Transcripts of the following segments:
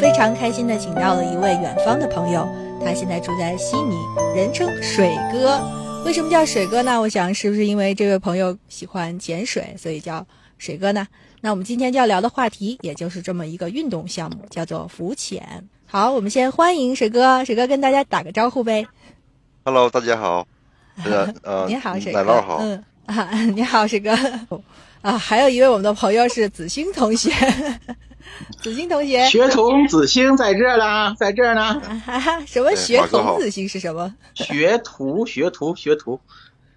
非常开心的请到了一位远方的朋友，他现在住在悉尼，人称水哥。为什么叫水哥呢？我想是不是因为这位朋友喜欢潜水，所以叫水哥呢？那我们今天就要聊的话题，也就是这么一个运动项目，叫做浮潜。好，我们先欢迎水哥，水哥跟大家打个招呼呗。Hello，大家好。呃 呃，你好，水哥。奶酪好。嗯啊，你好，水哥。啊，还有一位我们的朋友是子星同学。子欣同学，学童子星在这儿啦，在这儿呢。什么学童子星是什么？学徒，学徒，学徒。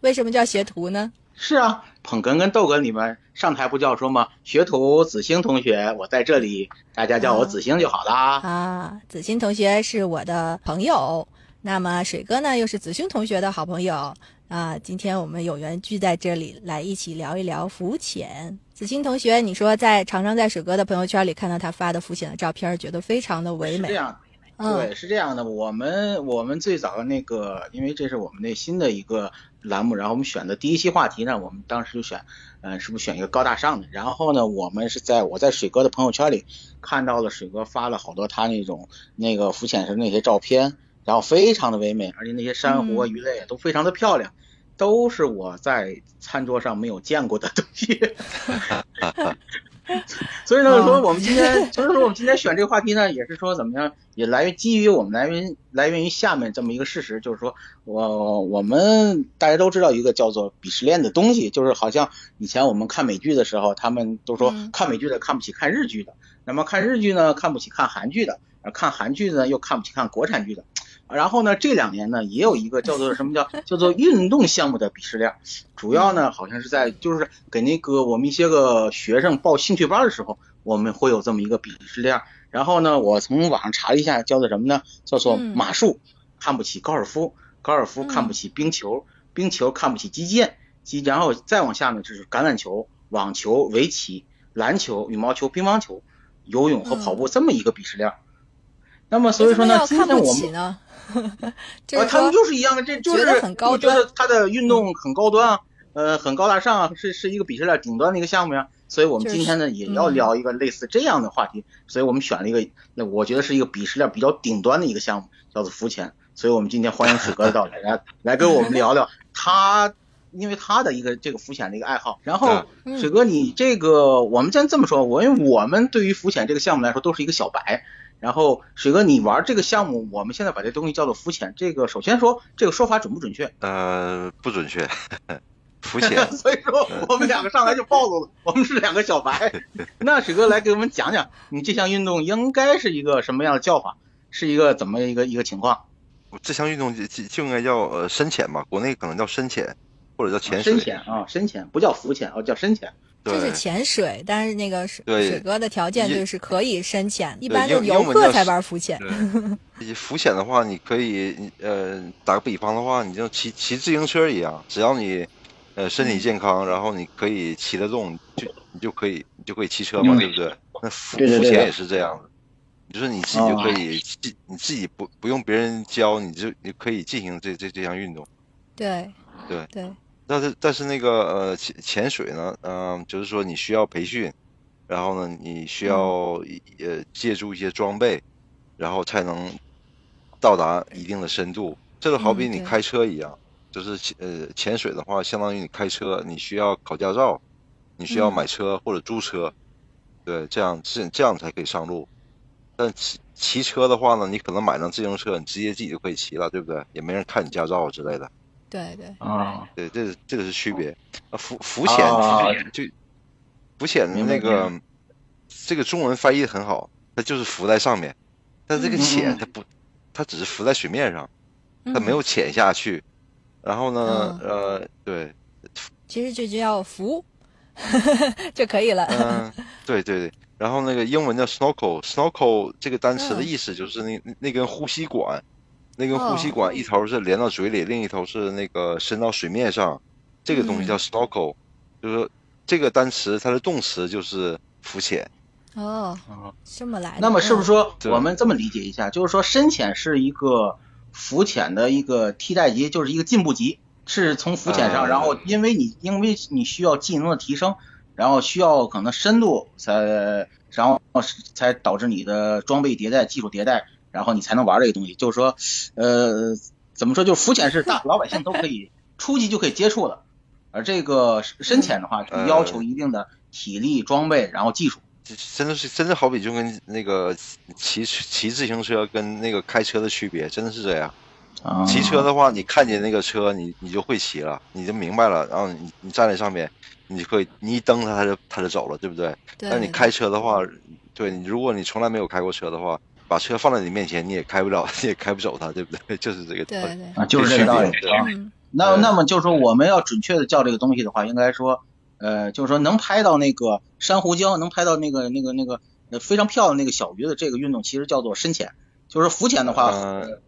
为什么叫学徒呢？是啊，捧哏跟逗哏你们上台不叫说吗？学徒子星同学，我在这里，大家叫我子星就好啦。啊，子星同学是我的朋友，那么水哥呢又是子星同学的好朋友啊。今天我们有缘聚在这里，来一起聊一聊浮潜。子欣同学，你说在常常在水哥的朋友圈里看到他发的浮潜的照片，觉得非常的唯美。是这样，嗯、对，是这样的。我们我们最早的那个，因为这是我们那新的一个栏目，然后我们选的第一期话题呢，我们当时就选，嗯、呃，是不是选一个高大上的？然后呢，我们是在我在水哥的朋友圈里看到了水哥发了好多他那种那个浮潜时那些照片，然后非常的唯美，而且那些珊瑚啊、鱼类都非常的漂亮。都是我在餐桌上没有见过的东西，所以呢，说我们今天，所以说我们今天选这个话题呢，也是说怎么样，也来源基于我们来源来源于下面这么一个事实，就是说我我们大家都知道一个叫做鄙视链的东西，就是好像以前我们看美剧的时候，他们都说看美剧的看不起看日剧的，那么看日剧呢看不起看韩剧的，看韩剧呢又看不起看国产剧的。然后呢，这两年呢，也有一个叫做什么叫 叫做运动项目的鄙视链，主要呢好像是在就是给那个我们一些个学生报兴趣班的时候，我们会有这么一个鄙视链。然后呢，我从网上查了一下，叫做什么呢？叫做马术看不起高尔夫，高尔夫看不起冰球，冰球看不起击剑，击然后再往下呢就是橄榄球、网球、围棋、篮球、羽毛球、乒乓球、游泳和跑步这么一个鄙视链。那么所以说呢，今天我们。呢？啊，他们就是一样的，这就是很高端，觉得他的运动很高端啊，呃，很高大上啊，是是一个鄙视链顶端的一个项目呀。所以我们今天呢也要聊一个类似这样的话题，所以我们选了一个，那我觉得是一个鄙视链比较顶端的一个项目，叫做浮潜。所以我们今天欢迎水哥的到来，来来跟我们聊聊 他，因为他的一个这个浮潜的一个爱好。然后水哥，你这个我们先这么说，我因为我们对于浮潜这个项目来说都是一个小白。然后水哥，你玩这个项目，我们现在把这东西叫做浮潜。这个首先说这个说法准不准确？呃，不准确。浮潜。所以说我们两个上来就暴露了，我们是两个小白。那水哥来给我们讲讲，你这项运动应该是一个什么样的叫法？是一个怎么一个一个情况？这项运动就就应该叫呃深潜吧，国内可能叫深潜或者叫潜水。深潜啊，深潜不叫浮潜哦，叫深潜。这是潜水，但是那个水水哥的条件就是可以深潜，一般的游客才玩浮潜。浮潜的话，你可以呃打个比方的话，你就骑骑自行车一样，只要你呃身体健康，然后你可以骑得动，就你就可以你就可以骑车嘛，对不对？那浮浮潜也是这样的，就是你自己就可以，自你自己不不用别人教，你就你可以进行这这这项运动。对对对。但是但是那个呃潜潜水呢，嗯、呃，就是说你需要培训，然后呢你需要呃借助一些装备，然后才能到达一定的深度。这个好比你开车一样，嗯、就是呃潜水的话，相当于你开车，你需要考驾照，你需要买车或者租车，嗯、对，这样这这样才可以上路。但骑骑车的话呢，你可能买辆自行车，你直接自己就可以骑了，对不对？也没人看你驾照之类的。对对啊，对，这是这个是区别。啊，浮浮潜、啊、就浮潜的那个这个中文翻译的很好，它就是浮在上面，但这个潜它不，它只是浮在水面上，它没有潜下去。然后呢，嗯、呃，对，其实就叫浮 就可以了。嗯，对对对。然后那个英文叫 snorkel，snorkel 这个单词的意思就是那那根呼吸管。那个呼吸哦管一头是连到嘴里，另一头是那个伸到水面上，这个东西叫嗯 snorkel，、就是说这个单词它的动词就是浮潜。哦，啊这么来的。那么是不是嗯说我们这么理解一下，就是说深潜是一个浮潜的一个替代级，就是一个进步级，是从浮潜上，呃然后因为你因为你需要技能的提升，然后需要可能深度才，然后才导致你的装备迭代、技术迭代，然后你才能玩这个东西。就是说，呃，怎么说？就是浮潜是大 老百姓都可以初级就可以接触的，而这个深潜的话，就要求一定的体力、装备，然后技术。这真的是真的好比就跟那个骑骑自行车跟那个开车的区别，真的是这样。啊，骑车的话，你看见那个车，你你就会骑了，你就明白了，然后你你站在上面，你就可以，你一蹬它，它就它就走了，对不对但你开车的话，对你如果你从来没有开过车的话，把车放在你面前，你也开不了，你也开不走它，对不对？就是这个道理。对对，啊，就是这个道理。啊嗯那那么就是说，我们要准确的叫这个东西的话，应该说，呃，就是说能拍到那个珊瑚礁，能拍到那个那个那个呃非常漂亮那个小鱼的这个运动，其实叫做深潜。就是浮潜的话，呃呃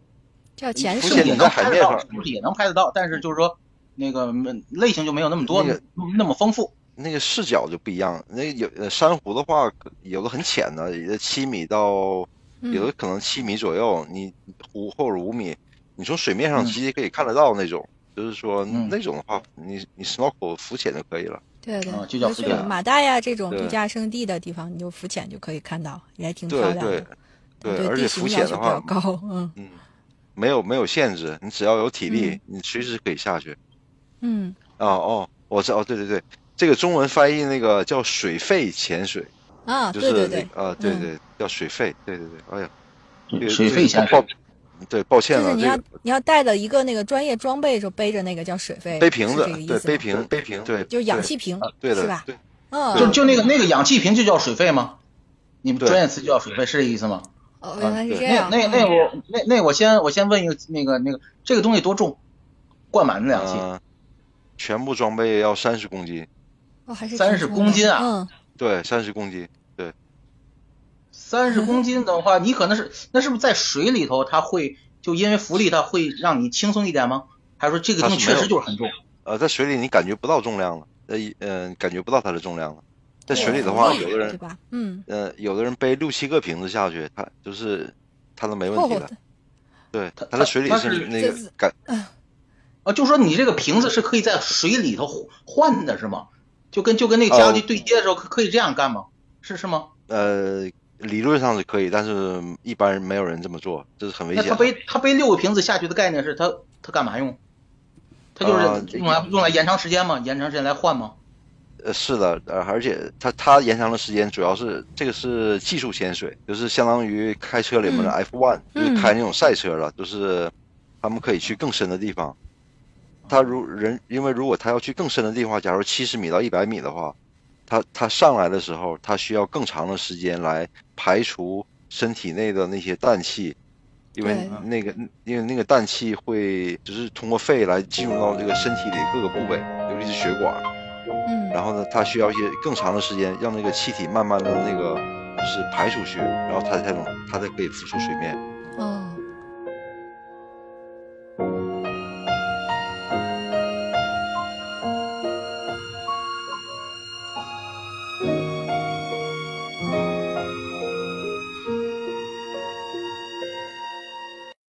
叫潜水浮潜你在能拍得到？海面上是不是也能拍得到？但是就是说，那个嗯类型就没有那么多，那个那么丰富。那个视角就不一样。那有呃珊瑚的话，有的很浅的，有的七米到嗯有的可能七米左右，你五或者五米，你从水面上嗯直接可以看得到那种。就是说嗯那种的话，你你 snorkel 浮潜就可以了。对对啊，就叫浮潜马代呀这种度假胜地的地方，你就浮潜就可以看到，也还挺漂对对亮的。对，而且浮潜的话，比较高，嗯嗯，没有没有限制，你只要有体力，嗯你随时可以下去。嗯哦哦，我知道，哦，对对对，这个中文翻译那个叫水肺潜水，啊，就是那对对对，啊呃，对嗯对，叫水费，对对对，哎呀，水这个肺潜水抱，对，抱歉了，就是你要这个你要带的一个那个专业装备，就背着那个叫水费，背瓶子对，背瓶背瓶，对，就是氧气瓶，对的，是吧？对，嗯，就就那个那个氧气瓶就叫水费吗？你们专业词就叫水费，是这意思吗？哦，原来是这样。那那我那那我先我先问一个那个那个这个东西多重？灌满的氧气？嗯，全部装备要三十公斤，哦还是30挺重的公斤啊嗯，对，三十公斤，对三十公斤的话，你可能是那是不是在水里头它会就因为浮力它会让你轻松一点吗？还是说这个东西确实就是很重？呃，在水里你感觉不到重量了，呃，嗯，感觉不到它的重量了，在水里的话，有的人对吧？嗯，呃，有的人背六七个瓶子下去，他就是他都没问题的。对，它他在水里是是那个感，啊，就说你这个瓶子是可以在水里头换的是吗？就跟就跟那个加油机哦对接的时候可可以这样干吗？是是吗？呃，理论上是可以，但是一般人没有人这么做，这是很危那他险的。背他背六个瓶子下去的概念是他他干嘛用？他就呃是用来用来延长时间吗？延长时间来换吗？呃，是的，呃，而且它它延长的时间主要是这个是技术潜水，就是相当于开车里面的嗯 F1，、嗯就是开那种赛车了，就是他们可以去更深的地方。他如人，因为如果他要去更深的地方，假如七十米到一百米的话，他他上来的时候，他需要更长的时间来排除身体内的那些氮气，因为那个因为那个氮气会就是通过肺来进入到这个身体里各个部位，尤其是血管。嗯，然后呢，他需要一些更长的时间，让那个气体慢慢的那个就是排出去，然后他才能他才可以浮出水面。哦，